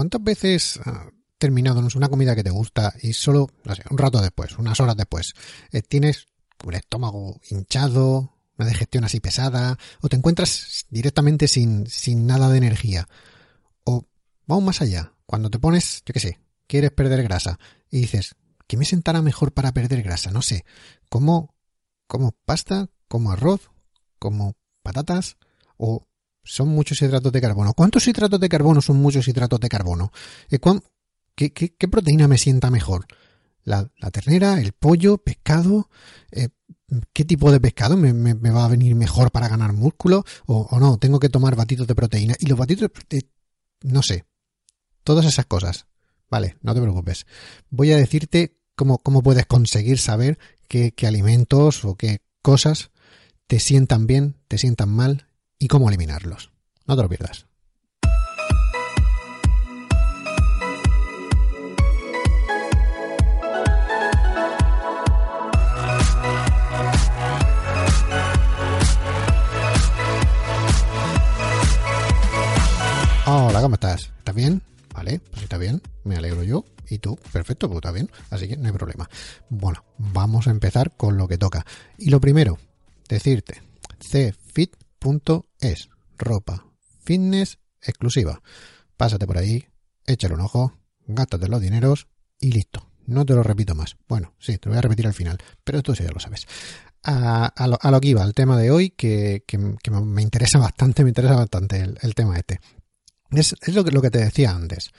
¿cuántas veces terminado una comida que te gusta y solo, un rato después, unas horas después, eh, tienes el estómago hinchado, una digestión así pesada, o te encuentras directamente sin, sin nada de energía. O vamos más allá, cuando te pones, yo qué sé, quieres perder grasa y dices, ¿qué me sentará mejor para perder grasa? No sé, como, como pasta, como arroz, como patatas, o son muchos hidratos de carbono. ¿Cuántos hidratos de carbono son muchos hidratos de carbono? Eh, ¿Qué, proteína me sienta mejor? La, ternera, el pollo, pescado, eh, qué tipo de pescado me, va a venir mejor para ganar músculo o, no, tengo que tomar batidos de proteína. Y los batidos de, no sé, todas esas cosas. Vale, no te preocupes. Voy a decirte cómo, cómo puedes conseguir saber qué alimentos o qué cosas te sientan bien, te sientan mal y cómo eliminarlos. No te lo pierdas. Hola, ¿cómo estás? ¿Estás bien? Vale, pues está bien, me alegro yo. Y tú, perfecto, pues está bien, así que no hay problema. Bueno, vamos a empezar con lo que toca. Y lo primero, decirte, cfit.es, ropa, fitness exclusiva. Pásate por ahí, échale un ojo, gástate los dineros y listo. No te lo repito más. Bueno, sí, te lo voy a repetir al final, pero sí ya lo sabes. A, lo, que iba, al tema de hoy, que, me interesa bastante, me interesa bastante el tema este. Es, lo, que, lo que te decía antes.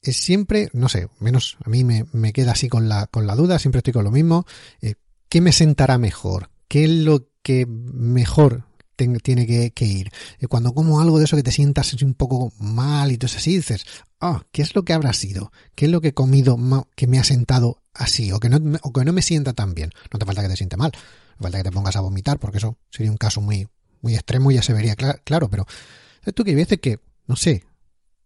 Es siempre, no sé, menos a mí me, me queda así con la, con la duda, siempre estoy con lo mismo. Eh, ¿Qué me sentará mejor? ¿Qué es lo que mejor tiene que, ir. Y cuando como algo de eso que te sientas un poco mal y tú así, dices, ah, ¿qué es lo que habrá sido? ¿Qué es lo que he comido que me ha sentado así? O que, no, o que no me sienta tan bien. No te falta que te siente mal. No falta que te pongas a vomitar, porque eso sería un caso muy, muy extremo y ya se vería claro, pero tú que hay veces que no sé,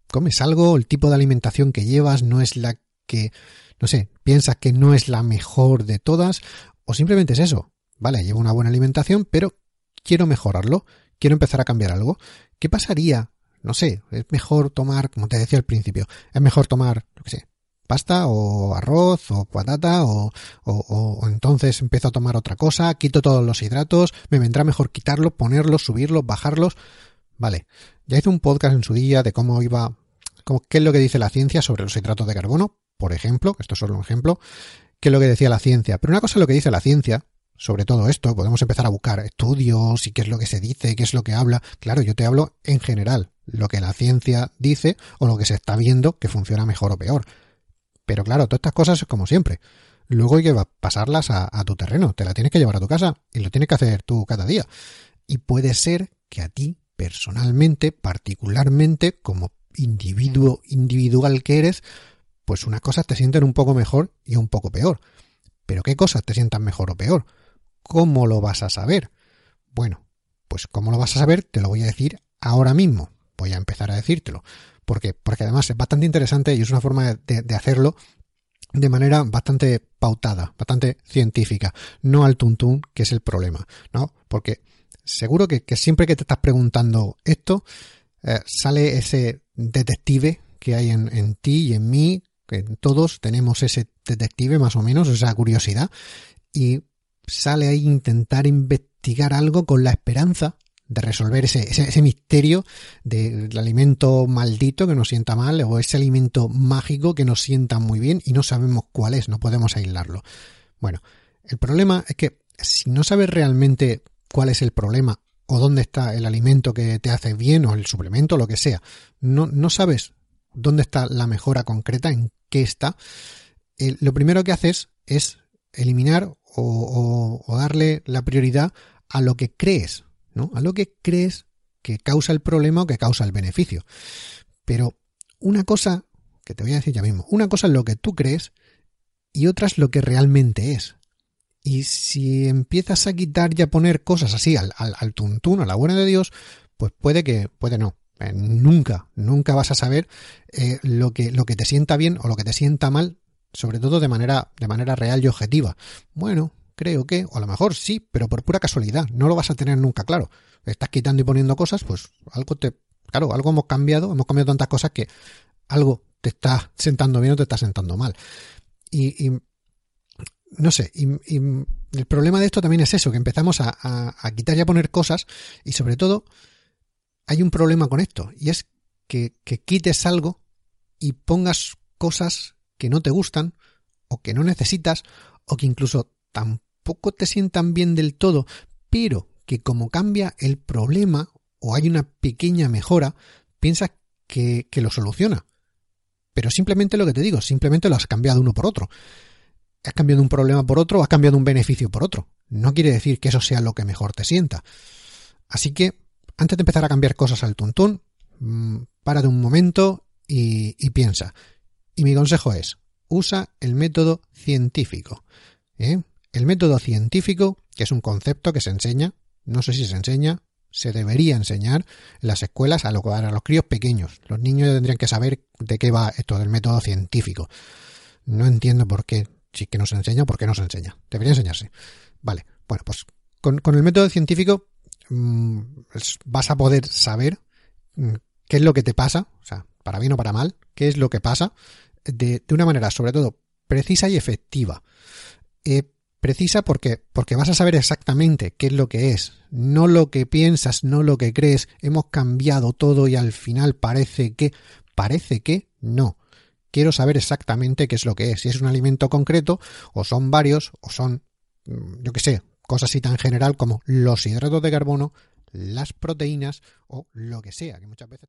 comes algo, el tipo de alimentación que llevas no es la que, no sé, piensas que no es la mejor de todas, o simplemente es eso. Vale, llevo una buena alimentación, pero quiero mejorarlo, quiero empezar a cambiar algo. ¿Qué pasaría? No sé, es mejor tomar, como te decía al principio, es mejor tomar, no sé, pasta o arroz o patata o, o, o, entonces empiezo a tomar otra cosa, quito todos los hidratos, me vendrá mejor quitarlos, ponerlos, subirlos, bajarlos. Vale, ya hice un podcast en su día de cómo iba, cómo, qué es lo que dice la ciencia sobre los hidratos de carbono, por ejemplo, esto es solo un ejemplo, qué es lo que decía la ciencia. Pero una cosa es lo que dice la ciencia, sobre todo esto, podemos empezar a buscar estudios y qué es lo que se dice, qué es lo que habla. Claro, yo te hablo en general, lo que la ciencia dice o lo que se está viendo que funciona mejor o peor. Pero claro, todas estas cosas es como siempre. Luego hay que pasarlas a, a tu terreno, te la tienes que llevar a tu casa y lo tienes que hacer tú cada día. Y puede ser que a ti personalmente, particularmente, como individuo individual que eres, pues unas cosas te sienten un poco mejor y un poco peor. Pero ¿qué cosas te sientan mejor o peor? ¿Cómo lo vas a saber? Bueno, pues ¿cómo lo vas a saber? Te lo voy a decir ahora mismo. Voy a empezar a decírtelo. Porque, porque además es bastante interesante y es una forma de, hacerlo de manera bastante pautada, bastante científica, no al tuntún, que es el problema, ¿no? Porque seguro que, siempre que te estás preguntando esto, eh, sale ese detective que hay en, ti y en mí, que todos tenemos ese detective más o menos, esa curiosidad, y sale ahí intentar investigar algo con la esperanza de resolver ese, ese, misterio del alimento maldito que nos sienta mal o ese alimento mágico que nos sienta muy bien y no sabemos cuál es, no podemos aislarlo. Bueno, el problema es que si no sabes realmente cuál es el problema o dónde está el alimento que te hace bien o el suplemento, lo que sea. No, no sabes dónde está la mejora concreta, en qué está. lo primero que haces es eliminar o, darle la prioridad a lo que crees, ¿no? A lo que crees que causa el problema o que causa el beneficio. Pero una cosa, que te voy a decir ya mismo, una cosa es lo que tú crees y otra es lo que realmente es. Y si empiezas a quitar y a poner cosas así al, al, tuntún, a la buena de Dios, pues puede que, puede no. Eh, nunca, nunca vas a saber eh, lo, que, lo que te sienta bien o lo que te sienta mal, sobre todo de manera, de manera real y objetiva. Bueno, creo que, o a lo mejor sí, pero por pura casualidad, no lo vas a tener nunca claro. Estás quitando y poniendo cosas, pues algo te, claro, algo hemos cambiado, hemos cambiado tantas cosas que algo te está sentando bien o te está sentando mal. Y, no sé, y, el problema de esto también es eso, que empezamos a, a, quitar y a poner cosas y sobre todo hay un problema con esto y es que, que quites algo y pongas cosas que no te gustan o que no necesitas o que incluso tampoco te sientan bien del todo, pero que como cambia el problema o hay una pequeña mejora, piensas que, que lo soluciona. Pero simplemente lo que te digo, simplemente lo has cambiado uno por otro. Has cambiado un problema por otro, has cambiado un beneficio por otro. No quiere decir que eso sea lo que mejor te sienta. Así que, antes de empezar a cambiar cosas al tuntún, mm, párate un momento y, y piensa. Y mi consejo es, usa el método científico. ¿eh? El método científico, que es un concepto que se enseña, no sé si se enseña, se debería enseñar en las escuelas a, los críos pequeños. Los niños tendrían que saber de qué va esto del método científico. No entiendo por qué, si que no se enseña, por qué no se enseña. Debería enseñarse. Vale, bueno, pues con, el método científico mm, vas a poder saber mm, qué es lo que te pasa, o sea, para bien o para mal, qué es lo que pasa de, una manera, sobre todo, precisa y efectiva. Eh, precisa porque, porque vas a saber exactamente qué es lo que es, no lo que piensas, no lo que crees. Hemos cambiado todo y al final parece que, parece que no. Quiero saber exactamente qué es lo que es, si es un alimento concreto, o son varios, o son, mm, yo qué sé, cosas así tan general como los hidratos de carbono, las proteínas o lo que sea, que muchas veces